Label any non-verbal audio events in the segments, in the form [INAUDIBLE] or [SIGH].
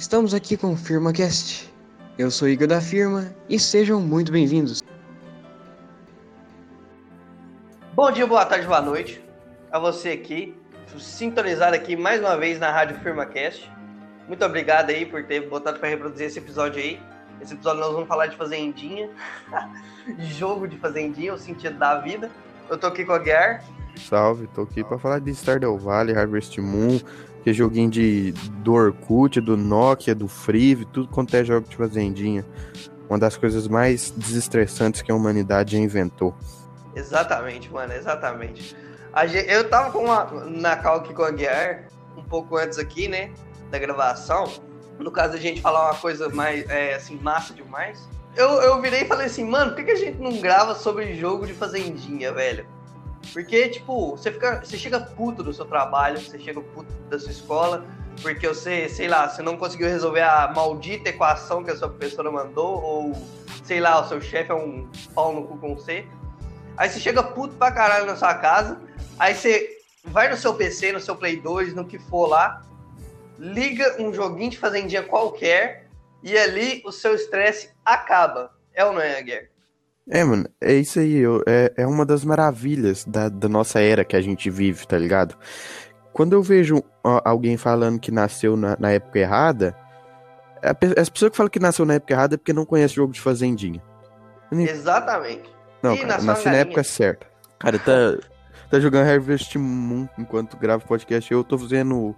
Estamos aqui com o FirmaCast. Eu sou Igor da Firma e sejam muito bem-vindos. Bom dia, boa tarde, boa noite a você aqui, sintonizado aqui mais uma vez na Rádio FirmaCast. Muito obrigado aí por ter botado para reproduzir esse episódio aí. Esse episódio nós vamos falar de fazendinha, [LAUGHS] jogo de fazendinha, o sentido da vida. Eu tô aqui com a Guiar. Salve, tô aqui para falar de Stardew Valley, Harvest Moon, que é joguinho de, do Orkut, do Nokia, do Free, tudo quanto é jogo de fazendinha. Uma das coisas mais desestressantes que a humanidade já inventou. Exatamente, mano, exatamente. Gente, eu tava com uma, na cal aqui com a Guiar, um pouco antes aqui, né, da gravação. No caso, a gente falar uma coisa mais, é, assim, massa demais. Eu, eu virei e falei assim, mano, por que, que a gente não grava sobre jogo de fazendinha, velho? Porque, tipo, você, fica, você chega puto do seu trabalho, você chega puto da sua escola, porque você, sei lá, você não conseguiu resolver a maldita equação que a sua professora mandou, ou, sei lá, o seu chefe é um pau no cu com você. Aí você chega puto pra caralho na sua casa, aí você vai no seu PC, no seu Play 2, no que for lá, liga um joguinho de fazendinha qualquer, e ali o seu estresse acaba. É ou não é, Guerra? É, mano, é isso aí. Eu, é, é uma das maravilhas da, da nossa era que a gente vive, tá ligado? Quando eu vejo ó, alguém falando que nasceu na, na época errada, as pessoas que falam que nasceu na época errada é porque não conhece jogo de fazendinha. Exatamente. Não, cara, nasci na época certa. Cara, tá, tá jogando Harvest Moon enquanto gravo podcast. Eu tô fazendo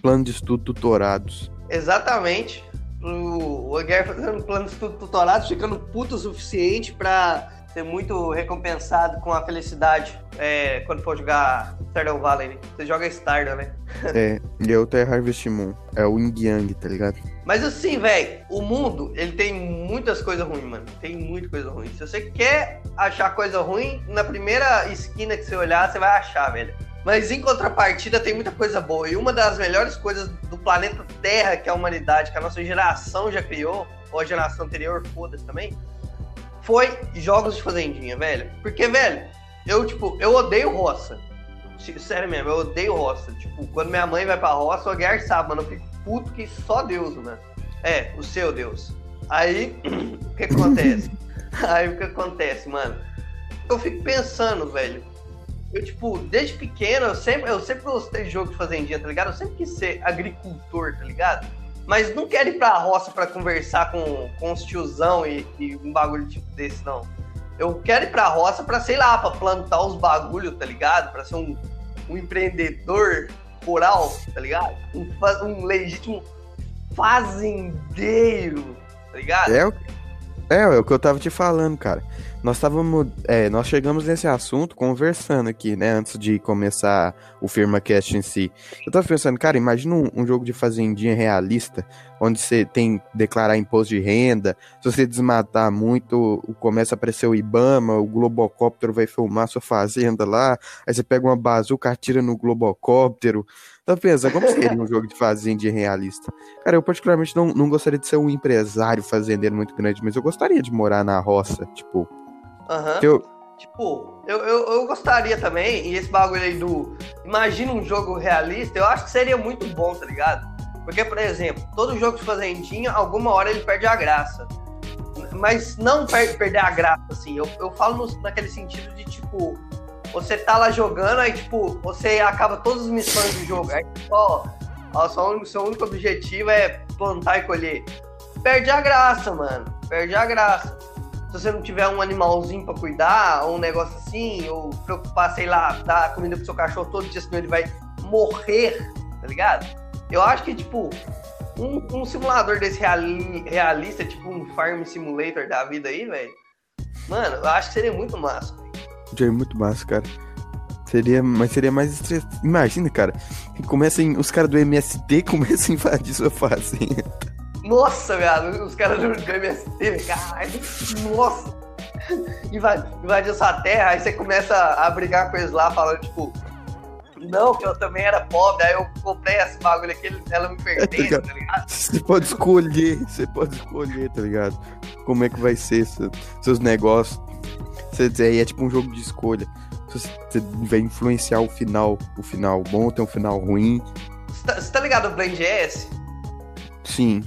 plano de estudo tutorados. Exatamente o Aguiar fazendo planos tutorados, ficando puto o suficiente para ser muito recompensado com a felicidade é, quando for jogar Stardew Valley, né? Você joga Stardew, né? é, e eu tenho Harvest Moon. É o Yin Yang, tá ligado? Mas assim, velho, o mundo, ele tem muitas coisas ruins, mano. Tem muita coisa ruim. Se você quer achar coisa ruim, na primeira esquina que você olhar, você vai achar, velho. Mas em contrapartida tem muita coisa boa. E uma das melhores coisas do planeta Terra que a humanidade, que a nossa geração já criou, ou a geração anterior, foda-se também, foi jogos de fazendinha, velho. Porque, velho, eu, tipo, eu odeio roça. Sério mesmo, eu odeio roça. Tipo, quando minha mãe vai pra roça, o Guiar sabe, mano, eu fico puto que só Deus, né? É, o seu Deus. Aí, [CLEARS THROAT] o que acontece? [LAUGHS] Aí, o que acontece, mano? Eu fico pensando, velho, eu, tipo, desde pequeno, eu sempre, eu sempre gostei de jogo de fazendinha, tá ligado? Eu sempre quis ser agricultor, tá ligado? Mas não quero ir pra roça pra conversar com, com os tiozão e, e um bagulho tipo desse, não. Eu quero ir pra roça pra, sei lá, pra plantar os bagulhos, tá ligado? Pra ser um, um empreendedor rural, tá ligado? Um, um legítimo fazendeiro, tá ligado? É, é, é o que eu tava te falando, cara. Nós estávamos, é, nós chegamos nesse assunto conversando aqui, né, antes de começar o FirmaCast em si. Eu tava pensando, cara, imagina um, um jogo de fazendinha realista, onde você tem que declarar imposto de renda, se você desmatar muito, começa a aparecer o Ibama, o Globocóptero vai filmar sua fazenda lá, aí você pega uma bazuca, atira no Globocóptero. Tá pensando, como seria um jogo de fazendinha realista? Cara, eu particularmente não, não gostaria de ser um empresário fazendeiro muito grande, mas eu gostaria de morar na roça, tipo, Aham. Uhum. Eu... Tipo, eu, eu, eu, gostaria também, e esse bagulho aí do. Imagina um jogo realista, eu acho que seria muito bom, tá ligado? Porque, por exemplo, todo jogo de fazendinha, alguma hora ele perde a graça. Mas não per perder a graça, assim. Eu, eu falo no, naquele sentido de, tipo, você tá lá jogando, aí, tipo, você acaba todas as missões do jogo. Aí, ó, ó só, seu único objetivo é plantar e colher. Perde a graça, mano. Perde a graça se você não tiver um animalzinho para cuidar, ou um negócio assim, ou preocupar, sei lá, dar comida pro seu cachorro todo dia, senão ele vai morrer, tá ligado? Eu acho que, tipo, um, um simulador desse reali realista, tipo um Farm Simulator da vida aí, velho, mano, eu acho que seria muito massa. Seria muito massa, cara. Seria, mas seria mais estressante. Imagina, cara, começam, os caras do MST [LAUGHS] começam a invadir sua fazenda. Nossa, velho, os caras do MST, caralho. Nossa. Invadiu sua terra, aí você começa a brigar com eles lá, falando, tipo, não, que eu também era pobre, aí eu comprei esse bagulho aqui, ela me pertence, [LAUGHS] é, tá, tá ligado? Você pode escolher, você pode escolher, tá ligado? Como é que vai ser seu, seus negócios. Você dizer, aí é tipo um jogo de escolha. Você vai influenciar o final, o final bom, tem um final ruim. Você tá, você tá ligado o Blend GS? sim.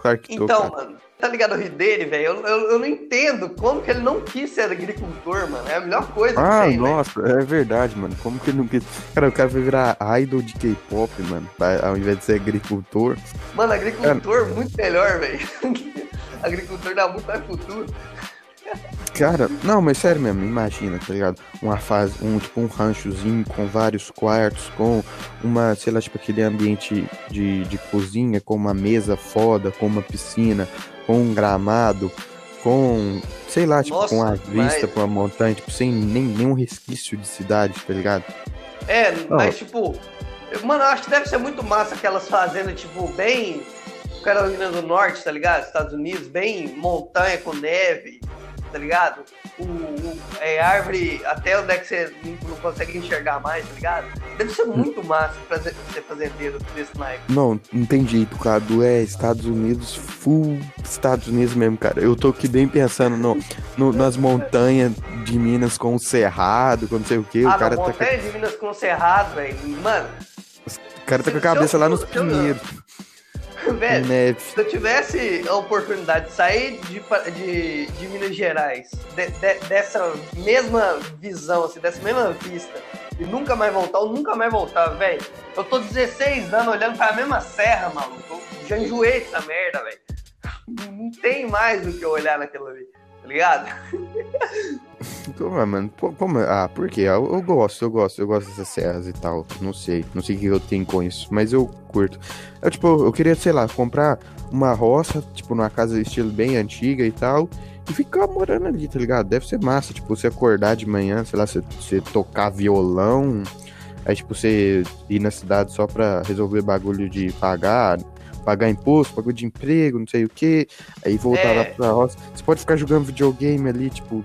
Claro que tô, Então, cara. mano, tá ligado o rir dele, velho? Eu, eu, eu não entendo como que ele não quis ser agricultor, mano. É a melhor coisa que Ah, tem, velho. nossa, é verdade, mano. Como que ele não quis. Cara, o cara vai virar idol de K-pop, mano. Ao invés de ser agricultor. Mano, agricultor muito melhor, velho. [LAUGHS] agricultor dá muito mais futuro. Cara, não, mas sério mesmo, imagina, tá ligado? Uma fase, um tipo um ranchozinho com vários quartos, com uma, sei lá, tipo aquele ambiente de, de cozinha, com uma mesa foda, com uma piscina, com um gramado, com, sei lá, tipo, Nossa, com a vista pra uma montanha, tipo, sem nem, nenhum resquício de cidade, tá ligado? É, mas tipo, mano, eu acho que deve ser muito massa aquelas fazendas, tipo, bem Carolina do Norte, tá ligado? Estados Unidos, bem montanha com neve, tá ligado? O, o- é árvore até onde é que você não, não consegue enxergar mais, tá ligado? Deve ser muito massa fazer, ser fazendeiro desse naipe. Não, jeito, Cadu. É Estados Unidos, full Estados Unidos mesmo, cara. Eu tô aqui bem pensando no, no- nas montanhas de Minas com o Cerrado, com não sei o que. ah, o cara não, tá, montanha de Minas com Cerrado, velho. Mano, o cara tá com a eu cabeça lá nos eu- pinheiros, velho, neve. Se eu tivesse a oportunidade de sair de, de, de Minas Gerais, de- de- dessa mesma visão, assim, dessa mesma vista, e nunca mais voltar, eu nunca mais voltar, velho. Eu tô 16 anos olhando pra mesma serra, maluco. Eu já enjoei dessa merda, velho. Não tem mais o que eu olhar naquilo ali, tá ligado? [LAUGHS] Como, mano? Pô, como- ah, por quê? Eu, eu gosto, eu gosto, eu gosto dessas serras e tal. Não sei, não sei o que eu tenho com isso, mas eu curto. Eu, tipo, eu queria, sei lá, comprar uma roça, tipo, numa casa estilo bem antiga e tal, e ficar morando ali, tá ligado? Deve ser massa, tipo, você acordar de manhã, sei lá, você, você tocar violão, aí, tipo, você ir na cidade só pra resolver bagulho de pagar. Pagar imposto, bagulho de emprego, não sei o que, aí voltar É. lá pra roça. Você pode ficar jogando videogame ali, tipo,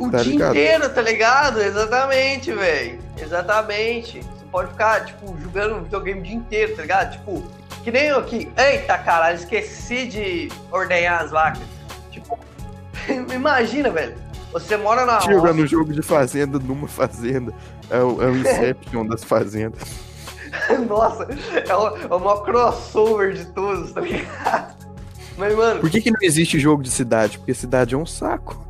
O Tá dia ligado? inteiro, tá ligado? Exatamente, velho. Exatamente. Você pode ficar, tipo, jogando videogame o dia inteiro, tá ligado? Tipo, que nem eu aqui. Eita, caralho, esqueci de ordenhar as vacas. Tipo, [LAUGHS] imagina, velho. Você mora na roça. Jogando jogo de fazenda numa fazenda. É o, é o Inception das fazendas. [LAUGHS] Nossa, é o, é o maior crossover de todos, tá ligado? Mas, mano, Por que, que não existe jogo de cidade? Porque cidade é um saco.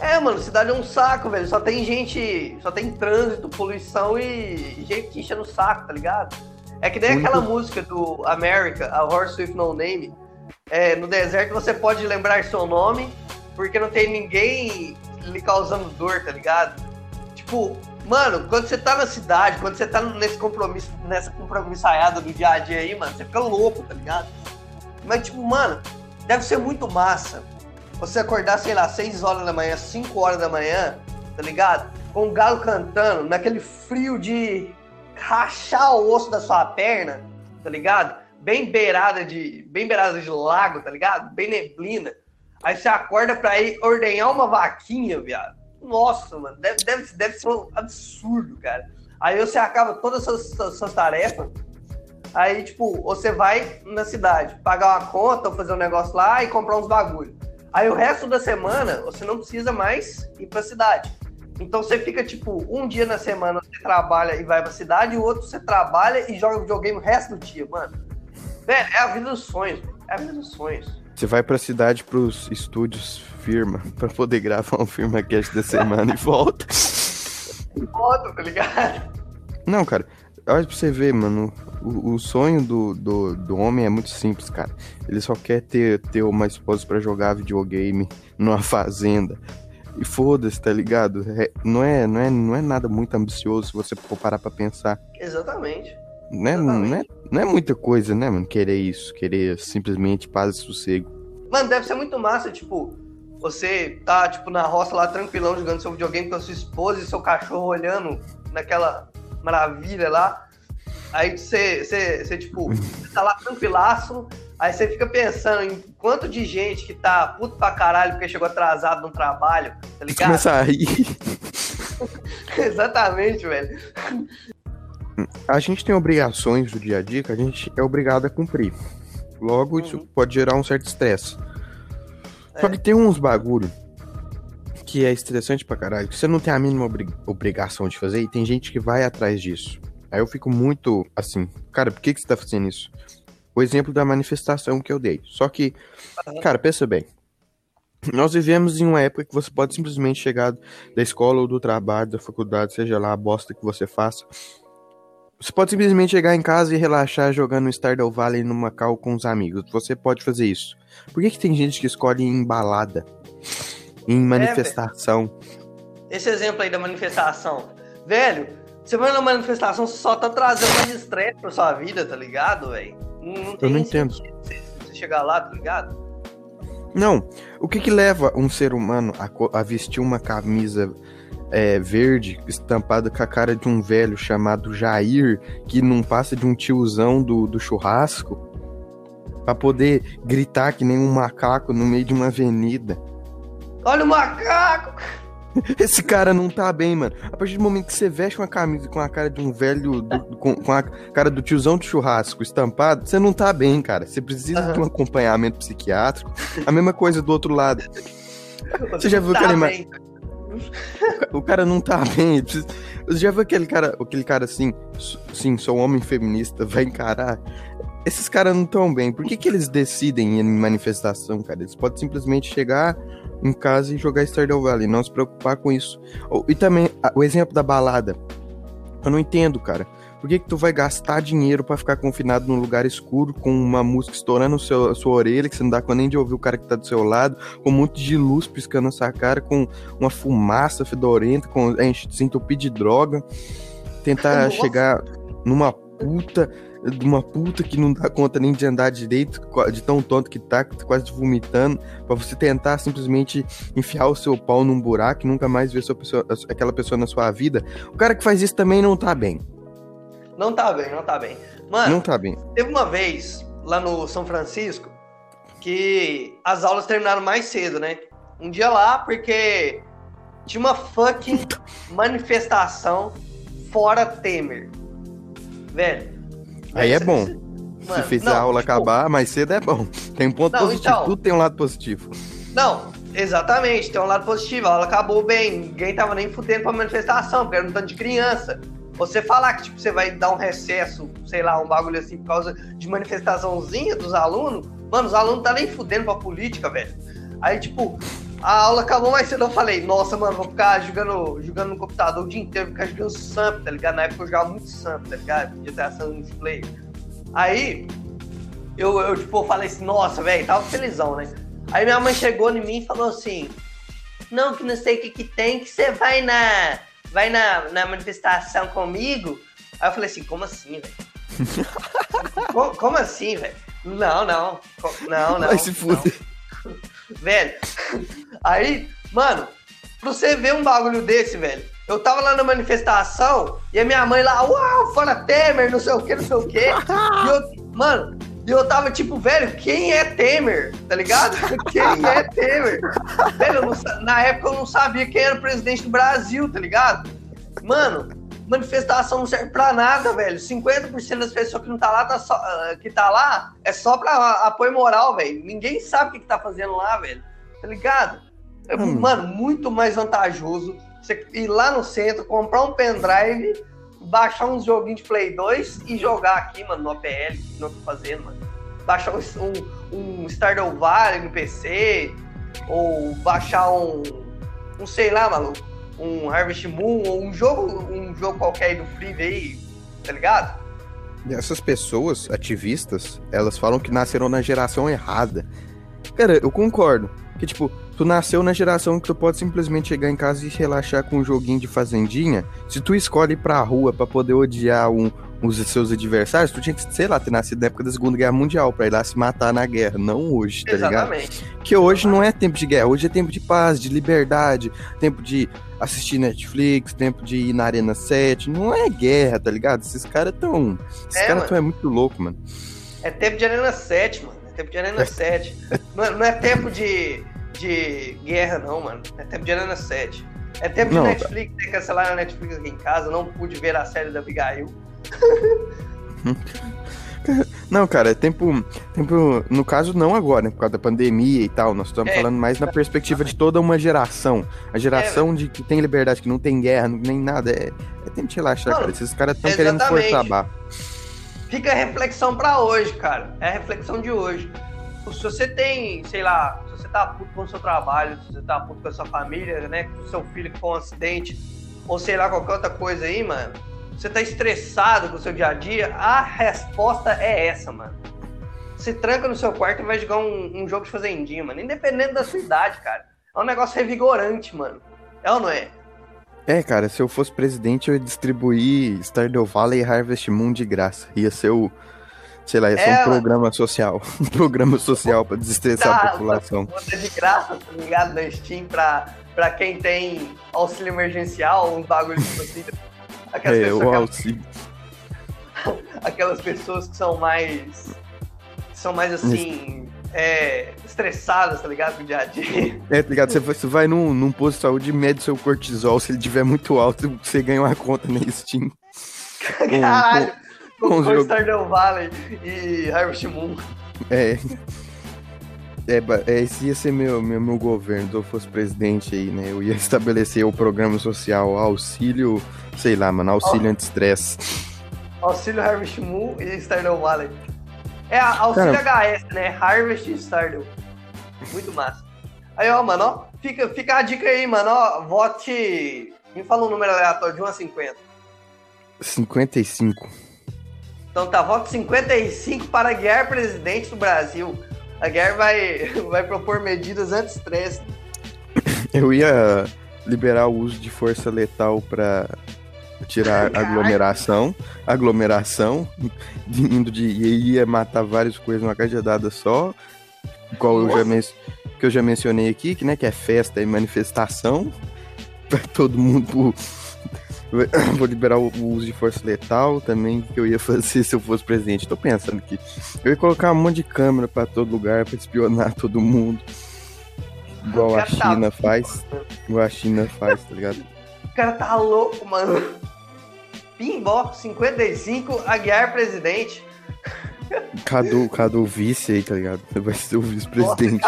É, mano, cidade é um saco, velho. Só tem gente, só tem trânsito, poluição e gente que enche no saco, tá ligado? É que nem Único- aquela música do America, a Horse with No Name. É, no deserto você pode lembrar seu nome, porque não tem ninguém lhe causando dor, tá ligado? Tipo, mano, quando você tá na cidade, quando você tá nesse compromisso, nessa compromissaiada do dia a dia aí, mano, você fica louco, tá ligado? Mas, tipo, mano, deve ser muito massa você acordar, sei lá, 6 horas da manhã, 5 horas da manhã, tá ligado? Com o galo cantando, naquele frio de rachar o osso da sua perna, tá ligado? Bem beirada de, bem beirada de lago, tá ligado? Bem neblina. Aí você acorda pra ir ordenhar uma vaquinha, viado. Nossa, mano, deve, deve, deve ser um absurdo, cara. Aí você acaba todas as suas, suas- tarefas. Aí, tipo, você vai na cidade, pagar uma conta, ou fazer um negócio lá e comprar uns bagulho. Aí o resto da semana você não precisa mais ir pra cidade. Então você fica, tipo, um dia na semana você trabalha e vai pra cidade, e o outro você trabalha e joga videogame o resto do dia, mano. Velho, é a vida dos sonhos, mano. é a vida dos sonhos. Você vai pra cidade pros estúdios firma [LAUGHS] pra poder gravar um firma cast da semana e volta. [LAUGHS] Foda, tá ligado? Não, cara, olha pra você ver, mano. O, o sonho do, do, do homem é muito simples, cara. Ele só quer ter, ter uma esposa pra jogar videogame [LAUGHS] numa fazenda. E foda-se, tá ligado? É- não, é, não, é, não é nada muito ambicioso se você for parar pra pensar. Exatamente. Não é, não, é, não é muita coisa, né, mano? Querer isso. Querer simplesmente paz e sossego. Mano, deve ser muito massa, tipo, você tá, tipo, na roça lá, tranquilão, jogando seu videogame com a sua esposa e seu cachorro olhando naquela maravilha lá. Aí você, você, você tipo, você [LAUGHS] tá lá tranquilaço, aí você fica pensando em quanto de gente que tá puto pra caralho porque chegou atrasado no trabalho, tá ligado? Começa a rir. [LAUGHS] Exatamente, velho. A gente tem obrigações do dia a dia que a gente é obrigado a cumprir. Logo, isso Uhum. pode gerar um certo estresse. É. Só que tem uns bagulho que é estressante pra caralho, que você não tem a mínima obri- obrigação de fazer e tem gente que vai atrás disso. Aí eu fico muito assim, cara, por que, que você tá fazendo isso? o exemplo da manifestação que eu dei. Só que, cara, pensa bem. Nós vivemos em uma época que você pode simplesmente chegar da escola ou do trabalho, da faculdade, seja lá a bosta que você faça. Você pode simplesmente chegar em casa e relaxar jogando Stardew Valley no Macau com os amigos. Você pode fazer isso. Por que, que tem gente que escolhe em balada? Em manifestação? É, Esse exemplo aí da manifestação. Velho, você vai na manifestação, você só tá trazendo mais estresse pra sua vida, tá ligado, velho? Não, Eu não entendo. Você, você chegar lá, tá ligado? Não. O que que leva um ser humano a, a vestir uma camisa é, verde estampada com a cara de um velho chamado Jair, que não passa de um tiozão do, do churrasco, pra poder gritar que nem um macaco no meio de uma avenida? Olha o macaco! Esse cara não tá bem, mano. A partir do momento que você veste uma camisa com a cara de um velho, do- com, com a cara do tiozão de churrasco estampado, você não tá bem, cara. Você precisa Aham. de um acompanhamento psiquiátrico. A mesma coisa do outro lado. Você já viu Tá bem. [LAUGHS] O cara não tá bem. precisa- Você já viu aquele cara, aquele cara assim, sim, sou um homem feminista, vai encarar? Esses caras não tão bem. Por que, que eles decidem ir em manifestação, cara? Eles podem simplesmente chegar em casa e jogar Stardew Valley, não se preocupar com isso. E também, o exemplo da balada. Eu não entendo, cara. Por que, que tu vai gastar dinheiro pra ficar confinado num lugar escuro com uma música estourando no seu, a sua orelha, que você não dá nem de ouvir o cara que tá do seu lado, com um monte de luz piscando na sua cara, com uma fumaça fedorenta, com gente se entupir de droga, tentar [LAUGHS] Nossa. chegar numa puta, de uma puta que não dá conta nem de andar direito, de tão tonto que tá, que tá quase vomitando, pra você tentar simplesmente enfiar o seu pau num buraco e nunca mais ver sua pessoa- aquela pessoa na sua vida. O cara que faz isso também não tá bem. Não tá bem, não tá bem. Mano, Não tá bem. teve uma vez lá no São Francisco que as aulas terminaram mais cedo, né? Um dia lá, porque tinha uma fucking [LAUGHS] manifestação fora Temer. Velho. Aí é bom. cê- Se mano, fez não, a aula tipo, acabar mais cedo é bom. Tem um ponto Não, positivo. então. Tudo tem um lado positivo. Não, exatamente, tem um lado positivo. A aula acabou bem, ninguém tava nem fudendo pra manifestação, porque era um tanto de criança. Você falar que tipo, você vai dar um recesso, sei lá, um bagulho assim, por causa de manifestaçãozinha dos alunos, mano, os alunos tá nem fudendo pra política, velho. Aí, tipo, a aula acabou mais cedo, eu falei, nossa, mano, vou ficar jogando, jogando no computador o dia inteiro, vou ficar jogando Samp, tá ligado? Na época eu jogava muito Samp, tá ligado? GTA San multiplayer. Aí, eu, eu, tipo, falei assim, nossa, velho, tava felizão, né? Aí minha mãe chegou em mim e falou assim: Não, que não sei o que, que tem, que você vai na. Vai na, na manifestação comigo? Aí eu falei assim, como assim, velho? [LAUGHS] como, como assim, velho? Não, não. Não, não. Vai se não. Velho. Aí, mano, pra você ver um bagulho desse, velho. Eu tava lá na manifestação e a minha mãe lá, uau, fora Temer, não sei o que, não sei o que. Mano, e eu tava tipo, velho, quem é Temer? Tá ligado? Quem é Temer? Velho, não na época eu não sabia quem era o presidente do Brasil, tá ligado? Mano, manifestação não serve pra nada, velho. 50% das pessoas que não tá lá, tá só, ah, que tá lá é só pra apoio moral, velho. Ninguém sabe o que, que tá fazendo lá, velho. Tá ligado? É, Hum. Mano, muito mais vantajoso você ir lá no centro, comprar um pendrive, baixar uns joguinhos de Play 2 e jogar aqui, mano, no APL, que não tô fazendo, mano. Baixar um, um, um Stardew Valley no PC, ou baixar um, um sei lá, maluco, um Harvest Moon, ou um jogo, um jogo qualquer aí do Free aí, tá ligado? Essas pessoas, ativistas, elas falam que nasceram na geração errada. Cara, eu concordo. Que, tipo, tu nasceu na geração que tu pode simplesmente chegar em casa e relaxar com um joguinho de fazendinha. Se tu escolhe ir pra rua pra poder odiar um, os seus adversários, tu tinha que, sei lá, ter nascido na época da Segunda Guerra Mundial pra ir lá se matar na guerra, não hoje, tá ligado? Exatamente. Que hoje não é tempo de guerra, hoje é tempo de paz, de liberdade, tempo de assistir Netflix, tempo de ir na Arena 7. Não é guerra, tá ligado? Esses caras tão. Esses É, caras tão é muito louco, mano. É tempo de Arena 7, mano. É tempo de Arena [LAUGHS] 7. Não, não é tempo de, de guerra, não, mano. É tempo de Arena 7. É tempo de Não, Netflix, tem que cancelar a Netflix aqui em casa. Não pude ver a série da Abigail. [LAUGHS] Não, cara, é tempo. Tempo. No caso, não agora, né? Por causa da pandemia e tal. Nós estamos É. falando mais na perspectiva de toda uma geração. A geração de que tem liberdade, que não tem guerra, não- nem nada. É, é tempo de relaxar, Mano, cara. Esses caras estão querendo forçar a barra. fica a reflexão pra hoje, cara. É a reflexão de hoje. Se você tem, sei lá, se você tá puto com o seu trabalho, se você tá puto com a sua família, né? Com o seu filho foi um acidente, ou sei lá, qualquer outra coisa aí, mano. Você tá estressado com o seu dia a dia, a resposta é essa, mano. Se tranca no seu quarto e vai jogar um, um jogo de fazendinha, mano. Independente da sua idade, cara. É um negócio revigorante, mano. É ou não é? É, cara, se eu fosse presidente, eu ia distribuir Stardew Valley e Harvest Moon de graça. Ia ser o. Sei lá, ia ser É, um programa social. [LAUGHS] Um programa social pra desestressar a Tá, população. Bota de graça, tá ligado? Na Steam pra, pra quem tem auxílio emergencial, uns bagulhos tipo assim. Aquelas, É, pessoas, auxílio. [LAUGHS] aquelas pessoas que são mais. que são mais assim. é, estressadas, tá ligado? Com o dia a dia. É, tá ligado? Você vai, você vai num, num posto de saúde e mede seu cortisol. Se ele tiver muito alto, você ganha uma conta na Steam. [LAUGHS] Caralho! com Com, os jogos- Stardew Valley e Harvest Moon. É. É, é, esse ia ser meu, meu, meu governo, se eu fosse presidente aí, né? Eu ia [LAUGHS] estabelecer o programa social auxílio, sei lá, mano, auxílio anti-estresse. Auxílio Harvest Moon e Stardew Valley. É auxílio HS, né? Harvest e Stardew. Muito massa. Aí, ó, mano, ó, fica, fica a dica aí, mano, ó, vote... Me fala um número aleatório, de 1 a 50. 55. Então tá, voto 55 para guiar presidente do Brasil. A Guiar vai, vai propor medidas anti-estresse. Eu ia liberar o uso de força letal pra tirar aglomeração. Aglomeração, de- [LAUGHS] indo de. E ia matar várias coisas numa cajadada só. Igual eu já, men que eu já mencionei aqui, que, né, que é festa e manifestação. [LAUGHS] Pra todo mundo. [COUGHS] Vou liberar o o uso de força letal também, que eu ia fazer [LAUGHS] se eu fosse presidente. Tô pensando aqui. Eu ia colocar um monte de câmera pra todo lugar, pra espionar [LAUGHS] todo mundo. Igual a tá China faz. Igual a China faz, tá ligado? O cara tá louco, mano. Pimbó, 55, Aguiar presidente. Cadu, Cadu vice aí, tá ligado? Vai ser o vice-presidente.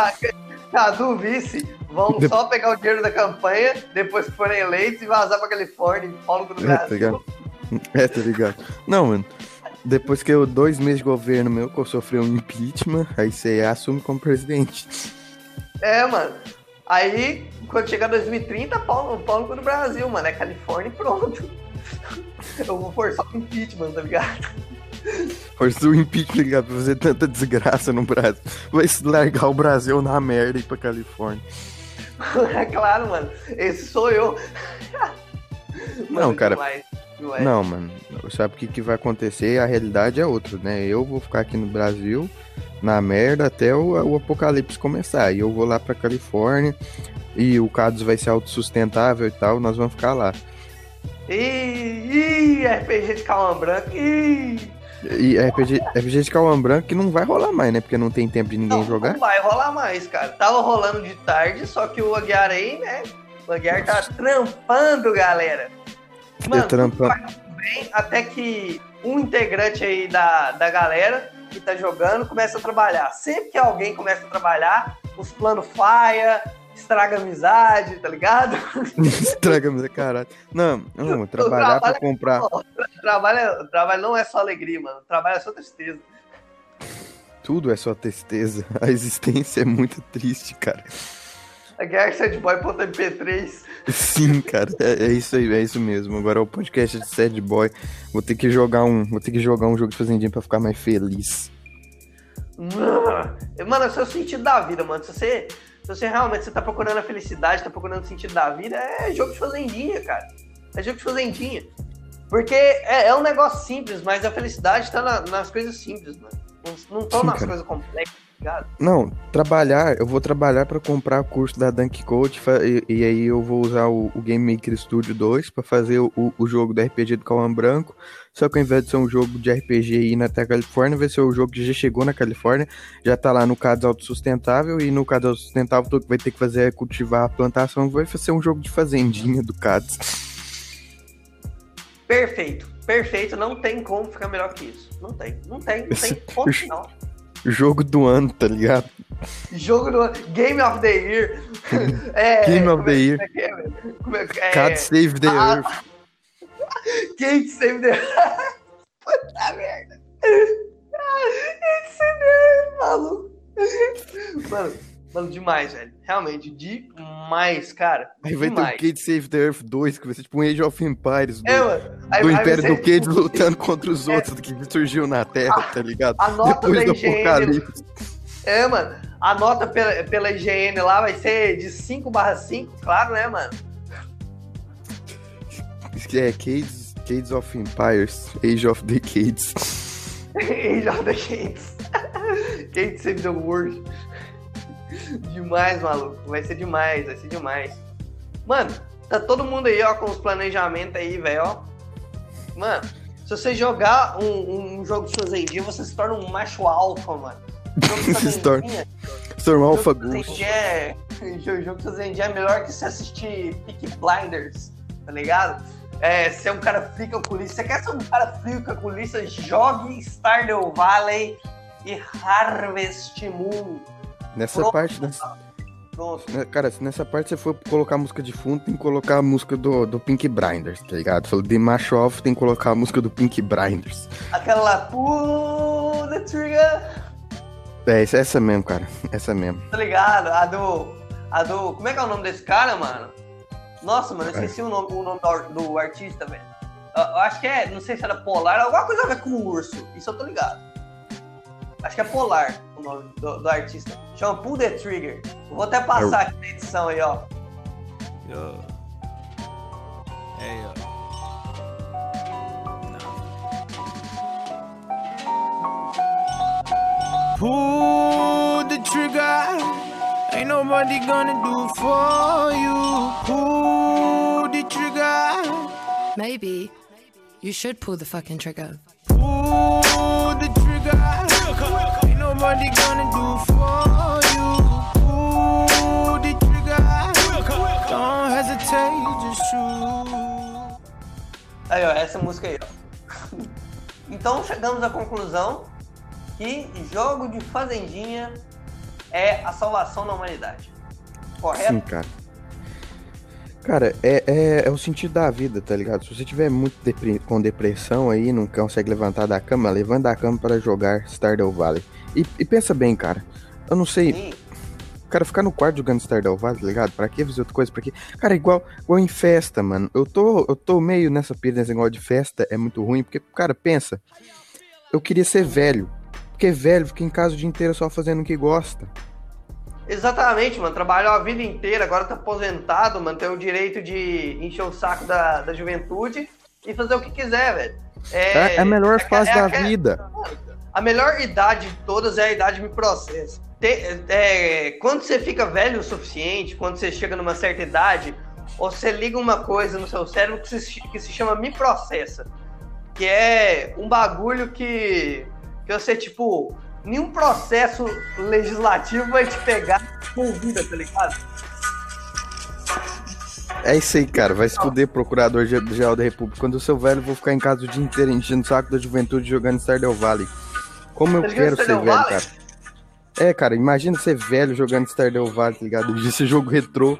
Cadu vice, vão De- só pegar o dinheiro da campanha, depois que forem eleitos e vazar pra Califórnia, e pau no cu do É, tá Brasil. ligado? [LAUGHS] É, tá ligado? Não, mano. Depois que eu, dois meses de governo meu, que eu sofri um impeachment, aí você assume como presidente. É, mano. Aí, quando chegar 2030, pau, no- pau no cu do Brasil, mano. É Califórnia e pronto. [LAUGHS] Eu vou forçar o impeachment, tá ligado? Força o impeachment, tá ligado? Pra fazer tanta desgraça no Brasil. Vai se largar o Brasil na merda e ir pra Califórnia. [LAUGHS] É claro, mano. Esse sou eu. [LAUGHS] Não, cara. demais, demais. Não, mano. Sabe o que, que vai acontecer? A realidade é outra, né? Eu vou ficar aqui no Brasil, na merda, até o, o apocalipse começar. E eu vou lá pra Califórnia. E o Cados vai ser autossustentável e tal, nós vamos ficar lá. Ih, ih, RPG de calma branca. Ih. E RPG, RPG de Cauã Branco que não vai rolar mais, né? Porque não tem tempo de ninguém Não, jogar. não vai rolar mais, cara. Tava rolando de tarde, só que o Aguiar aí, né? O Aguiar tá trampando, galera. Mano, trampando. bem, até que um integrante aí da, da galera que tá jogando começa a trabalhar. Sempre que alguém começa a trabalhar, os planos falha, estraga a amizade, tá ligado? [LAUGHS] Estraga, é caralho. Não, [LAUGHS] não, trabalhar pra comprar. Trabalho, trabalho não é só alegria, mano. Trabalho é só tristeza. Tudo é só tristeza. A existência é muito triste, cara. A Guiar Sadboy.mp3. Sim, cara, é, é isso aí, é isso mesmo. Agora é o podcast de Sad Boy. Vou ter que jogar um, vou ter que jogar um jogo de fazendinha pra ficar mais feliz. Mano, esse é o sentido da vida, mano. Se você, se você realmente você tá procurando a felicidade, tá procurando o sentido da vida, é jogo de fazendinha, cara. É jogo de fazendinha. Porque é, é um negócio simples, mas a felicidade tá na- nas coisas simples, mano. Não, não tão Sim, nas cara. coisas complexas, tá ligado? Não, trabalhar, eu vou trabalhar pra comprar o curso da Dunk Coach e, e aí eu vou usar o, o Game Maker Studio 2 pra fazer o, o- jogo do RPG do Cauã Branco. Só que ao invés de ser um jogo de RPG e ir na até a Califórnia, vai ser o jogo que já chegou na Califórnia, já tá lá no caso autossustentável e no caso autossustentável tudo que vai ter que fazer é cultivar a plantação, vai ser um jogo de fazendinha do CADS. Perfeito, perfeito. Não tem como ficar melhor que isso. Não tem, não tem, não tem [LAUGHS] ponto final. Jogo do ano, tá ligado? Jogo do Game of the Year. [LAUGHS] É, Game of como the é- Year. como é que é? Como é que é? CAD Save the ah, Earth. Quem que sempre deu? Puta merda. [LAUGHS] Esse é maluco. Mano, mano, demais, velho. Realmente, demais, cara. Aí vai demais. ter o Cade Save the Earth 2, que vai ser tipo um Age of Empires do, É, mano. Aí- do aí Império do Cade lutando [LAUGHS] contra os outros que surgiu na Terra, tá ligado? a nota Depois da do IGN Apocalipse. É, mano. A nota pela, pela IGN lá vai ser de 5 barra 5, claro, né, mano? É, Cades, Cades of Empires, Age of Decades. [LAUGHS] Age of the Gates. [LAUGHS] Gate Save the World. Demais, maluco. Vai ser demais, vai ser demais. Mano, tá todo mundo aí, ó, com os planejamentos aí, velho, ó. Mano, se você jogar um, um jogo de Fazendinha, você se torna um macho alfa, mano. [LAUGHS] Se torna- Fazendinha- Storm Alpha jogo de. Fazendinha é... [LAUGHS] Jogo de Fazendinha é melhor que você assistir Peaky Blinders, tá ligado? É, você é um cara frio calculista. Você quer ser um cara frio calculista? Jogue Stardew Valley e Harvest Moon. Nessa Pronto. parte, nessa, Pronto. né, cara, se nessa parte você for colocar a música de fundo, tem que colocar a música do, do Pink Blinders, tá ligado? Falou de macho off, tem que colocar a música do Pink Blinders. Aquela lá, pull the trigger, É, essa- mesmo, cara. Essa mesmo. tá ligado? A do. A do. Como é que é o nome desse cara, mano? Nossa, mano, eu esqueci o nome, o nome do, do artista, velho. Eu, eu acho que é. Não sei se era Polar, alguma coisa a ver com o urso. Isso eu tô ligado. Acho que é Polar o nome do, do artista. Chama Pull the Trigger. Eu vou até passar aqui na edição aí, ó. Yo. Hey, yo. Nah. Pull the trigger. Ain't nobody gonna do for you. Pull the trigger. Maybe you should pull the fucking trigger. Pull the trigger. Nobody gonna do for you. Pull the trigger. Don't hesitate, just shoot. Aí, ó, essa música aí, ó. Então chegamos à conclusão que jogo de fazendinha é a salvação da humanidade. Correto? Sim, cara. Cara, é, é, é o sentido da vida, tá ligado? Se você tiver muito depre- com depressão aí, não consegue levantar da cama, levanta da cama para jogar Stardew Valley. E, e pensa bem, cara. Eu não sei, Sim. cara, ficar no quarto jogando Stardew Valley, tá ligado? Pra que fazer outra coisa? Pra quê? Cara, igual, igual em festa, mano. Eu tô, eu tô meio nessa pira, nesse negócio de festa, é muito ruim, porque, cara, pensa. Eu queria ser velho. Porque velho fica em casa o dia inteiro só fazendo o que gosta. Exatamente, mano. Trabalhou a vida inteira, agora tá aposentado, mano. Tem o direito de encher o saco da, da juventude e fazer o que quiser, velho. É, é a melhor é- fase é da aquela- vida. A melhor idade de todas é a idade me processo. Te- é, quando você fica velho o suficiente, quando você chega numa certa idade, você liga uma coisa no seu cérebro que se, que se chama me processa. Que é um bagulho que, que você, tipo, nenhum processo legislativo vai te pegar com vida, tá ligado? É isso aí, cara. Vai se fuder, procurador ge- geral da República. Quando eu sou velho, vou ficar em casa o dia inteiro enchendo o saco da juventude jogando Stardew Valley. Como eu Tá quero ser velho, Valley? cara. É, cara, imagina ser velho jogando Stardew Valley, tá ligado? Esse jogo retrô.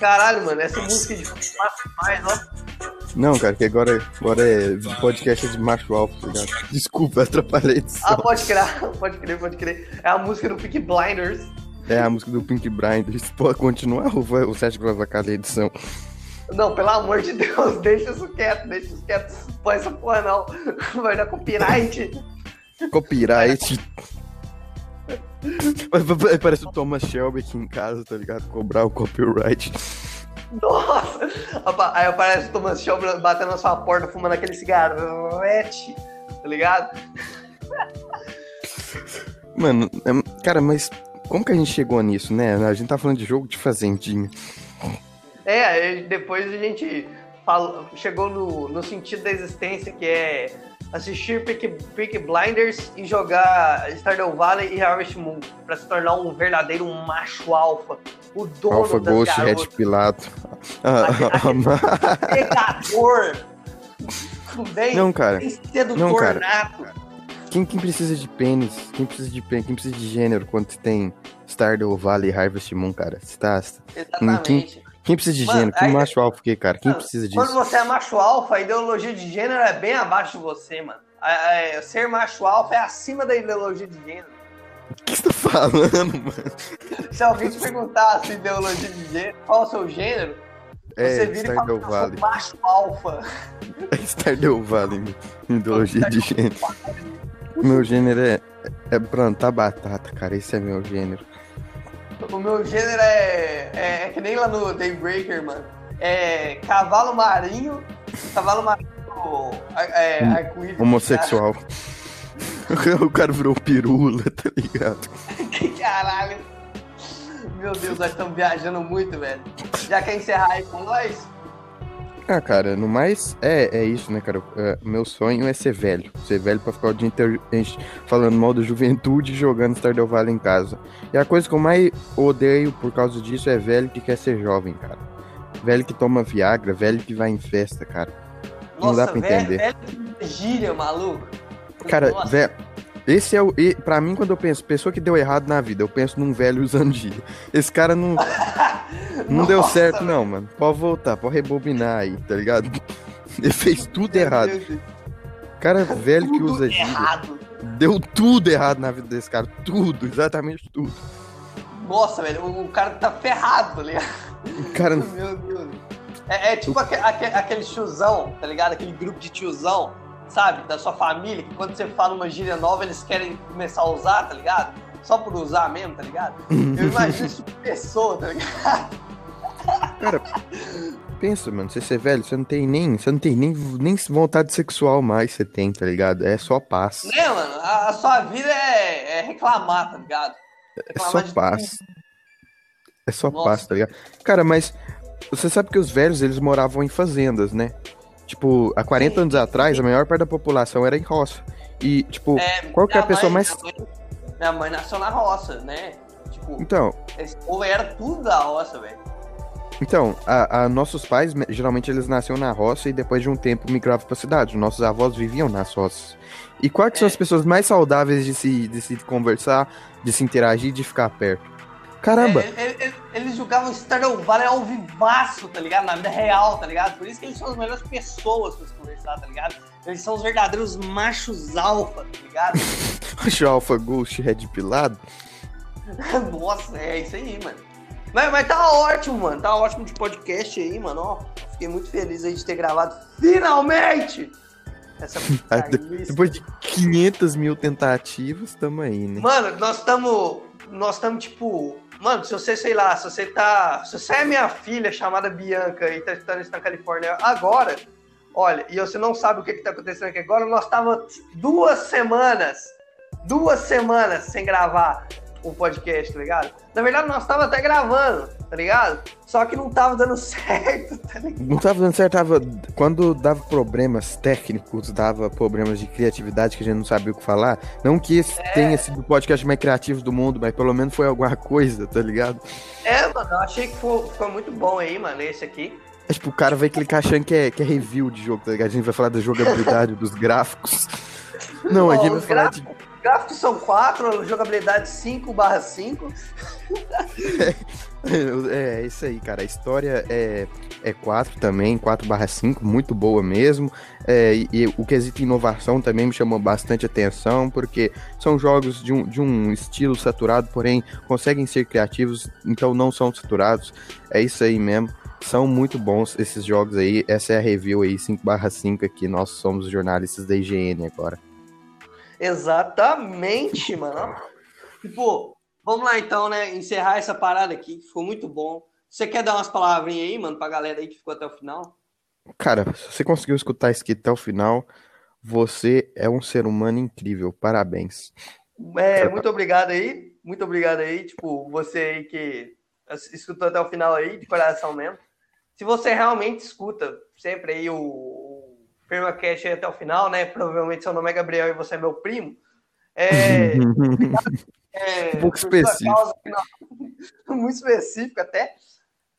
Caralho, mano, essa música de massa demais, ó. Não, cara, que agora, agora é podcast de macho alfa, tá ligado? Desculpa, atrapalhei Ah, pode crer, [LAUGHS] pode crer, pode crer. É a música do Peaky Blinders. É a música do Pink Blinders. Pode continuar ou você acha que vai vacar a edição? Não, pelo amor de Deus, [LAUGHS] deixa isso quieto, deixa isso quieto. Põe essa porra não. [LAUGHS] Vai dar copyright. Copyright. Parece o Thomas Shelby aqui em casa, tá ligado? Cobrar o copyright. Nossa! Aí aparece o Thomas Shelby batendo na sua porta, fumando aquele cigarrete, tá ligado? Mano, é- cara, mas como que a gente chegou nisso, né? A gente tá falando de jogo de fazendinha. É, depois a gente falou- chegou no, no sentido da existência, que é assistir Peaky Blinders e jogar Stardew Valley e Harvest Moon, pra se tornar um verdadeiro macho alfa. O dono Alpha das Ghost, Red garotas. Pilato. Ah, [LAUGHS] ah, pegador. Bem, Não, cara. bem sedutor Não, cara. nato. Quem, quem precisa de pênis? Quem precisa de pênis? Quem precisa de gênero quando tem Stardew Valley e Harvest Moon, cara? Você tá... Exatamente. Quem precisa de gênero? Que aí- macho alfa o quê, cara? Quem precisa Quando disso? você é macho alfa, a ideologia de gênero é bem abaixo de você, mano. a- a- ser macho alfa é acima da ideologia de gênero. O que você tá falando, mano? Se alguém te perguntar sua ideologia de gênero, qual é o seu gênero, você É, vira e fala, Stardew sou Valley. macho alfa. É [LAUGHS] Stardew Valley, ideologia de gênero. Meu gênero é, é plantar batata, cara. Esse é meu gênero. O meu gênero é, é, é que nem lá no Daybreaker, mano. É cavalo marinho, cavalo marinho é, Hom- arco-íris. Homossexual. [LAUGHS] O cara virou pirula, tá ligado? [LAUGHS] Caralho. Meu Deus, nós estamos viajando muito, velho. Já quer encerrar aí com nós? Ah, cara, no mais, é, é isso, né, cara? É, meu sonho é ser velho. Ser velho pra ficar o dia inteiro falando mal da juventude e jogando Stardew Valley em casa. E a coisa que eu mais odeio por causa disso é velho que quer ser jovem, cara. Velho que toma Viagra, velho que vai em festa, cara. Não dá pra velho, entender. velho que gíria, maluco. Cara, Nossa. velho. Esse é o. e- Pra mim, quando eu penso, pessoa que deu errado na vida, eu penso num velho [LAUGHS] usando gíria. Esse cara não, [LAUGHS] não deu Nossa, certo, velho. não, mano. Pode voltar, pode rebobinar aí, tá ligado? [LAUGHS] Ele fez tudo Meu errado. Deus, Cara velho que tudo usa gíria. errado. Deu tudo errado na vida desse cara. Tudo, exatamente tudo. Nossa, velho, o, cara tá ferrado, tá ligado? O cara. Meu Deus. É, é tipo aque- aque- aquele tiozão, tá ligado? Aquele grupo de tiozão, sabe? Da sua família, que quando você fala uma gíria nova, eles querem começar a usar, tá ligado? Só por usar mesmo, tá ligado? Eu imagino esse tipo de pessoa, tá ligado? Cara, pensa, mano, você ser velho, você não tem nem. Você não tem nem, nem vontade sexual mais, você tem, tá ligado? É só paz. Né, mano? A, a sua vida é, é reclamar, tá ligado? É Reclamar só de paz. É só Nossa. paz, tá ligado? Cara, mas você sabe que os velhos, eles moravam em fazendas, né? Tipo, há 40 Sim. anos atrás, a maior parte da população era em roça. E, tipo, É, qual que é a pessoa mãe- mais. Minha mãe, minha mãe nasceu na roça, né? Tipo, Então, esse povo era tudo da roça, velho. Então, a, a- nossos pais, me- geralmente eles nasceram na roça e depois de um tempo migravam pra cidade. Nossos avós viviam nas roças. E quais que são É. as pessoas mais saudáveis de se, de se conversar, de se interagir, de ficar perto? Caramba! É, ele- ele- eles jogavam Stardew Valley ao vivaço, tá ligado? Na vida real, tá ligado? Por isso que eles são as melhores pessoas pra se conversar, tá ligado? Eles são os verdadeiros machos alfa, tá ligado? [LAUGHS] Acho Alpha Ghost Red Pilado. [LAUGHS] Nossa, é isso aí, mano. Mas, mas tá ótimo, mano. Tá ótimo de podcast aí, mano. Ó, fiquei muito feliz aí de ter gravado finalmente essa. [LAUGHS] Depois de 500 mil tentativas, tamo aí, né? Mano, nós estamos. Nós estamos, tipo. Mano, se você, sei lá, se você tá. Se você é minha filha chamada Bianca e tá estudando isso na Califórnia agora, olha, e você não sabe o que, que tá acontecendo aqui agora, nós tava duas semanas, duas semanas sem gravar um podcast, tá ligado? Na verdade, nós tava até gravando, tá ligado? Só que não tava dando [LAUGHS] certo, tá ligado? Não tava dando certo, tava. Quando dava problemas técnicos, dava problemas de criatividade que a gente não sabia o que falar. Não que esse É. tenha sido o podcast mais criativo do mundo, mas pelo menos foi alguma coisa, tá ligado? É, mano, eu achei que ficou, ficou muito bom aí, mano, esse aqui. É tipo, o cara vai clicar achando que é, que é review de jogo, tá ligado? A gente vai falar da jogabilidade, dos gráficos. [LAUGHS] Não, a Ó, gente vai falar de. Gráficos são 4, jogabilidade 5 barra 5. [LAUGHS] É, é isso aí, cara. A história é, é 4 também, 4/5, muito boa mesmo. É, e, e o quesito inovação também me chamou bastante atenção, porque são jogos de um, de um estilo saturado, porém conseguem ser criativos, então não são saturados. É isso aí mesmo. São muito bons esses jogos aí. Essa é a review aí, 5/5 aqui. Nós somos jornalistas da IGN agora. Exatamente, mano. Tipo, vamos lá então, né? Encerrar essa parada aqui, que ficou muito bom. Você quer dar umas palavrinhas aí, mano, pra galera aí que ficou até o final? Cara, se você conseguiu escutar isso aqui até o final, você é um ser humano incrível. Parabéns. É, muito obrigado aí. Muito obrigado aí, tipo, você aí que escutou até o final aí, de coração mesmo. Se você realmente escuta sempre aí o, aí até o final, né? Provavelmente seu nome é Gabriel e você é meu primo. É, [LAUGHS] é, Um pouco específico. causa, não, [LAUGHS] muito específico até.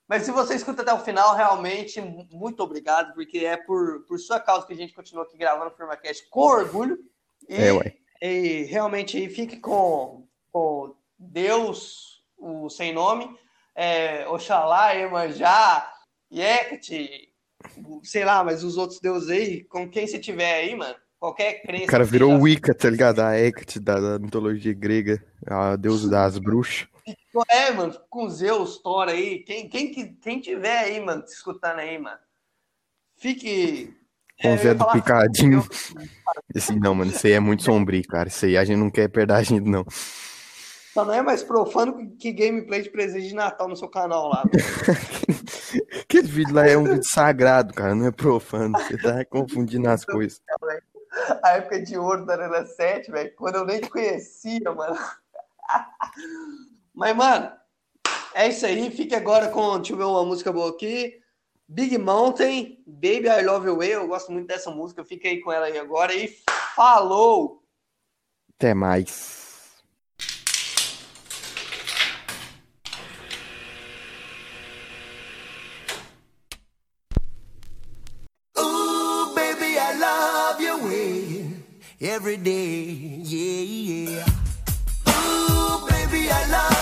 Mas se você escuta até o final, realmente, muito obrigado, porque é por, por sua causa que a gente continua aqui gravando o FirmaCast com orgulho. E, É, e realmente fique com, com Deus, o sem nome, é, Oxalá, Iemanjá, Hecate, sei lá, mas os outros deuses aí, com quem você tiver aí, mano, Qualquer crença. O cara virou seja Wicca, tá ligado? A Hecate da, da mitologia grega, a deusa das bruxas. É, mano, com Zeus, Thor aí. Quem, quem, que- quem tiver aí, mano, te escutando aí, mano. Fique. Com é, o eu Zé do Picadinho. [LAUGHS] Esse não, mano, isso aí é muito sombrio, cara. Isso aí a gente não quer perder a gente, não. Só não é mais profano que- gameplay de presente de Natal no seu canal lá. [LAUGHS] Aquele vídeo lá é um vídeo sagrado, cara, não é profano. Você tá confundindo as coisas. A época de ouro da Arena 7, velho, quando eu nem te conhecia, mano. [LAUGHS] Mas, mano, é isso aí. Fique agora com. Deixa eu ver uma música boa aqui. Big Mountain, Baby I Love You Way. Eu gosto muito dessa música. Fica aí com ela aí agora. E falou! Até mais. Every day. Yeah, yeah. Ooh, baby, I love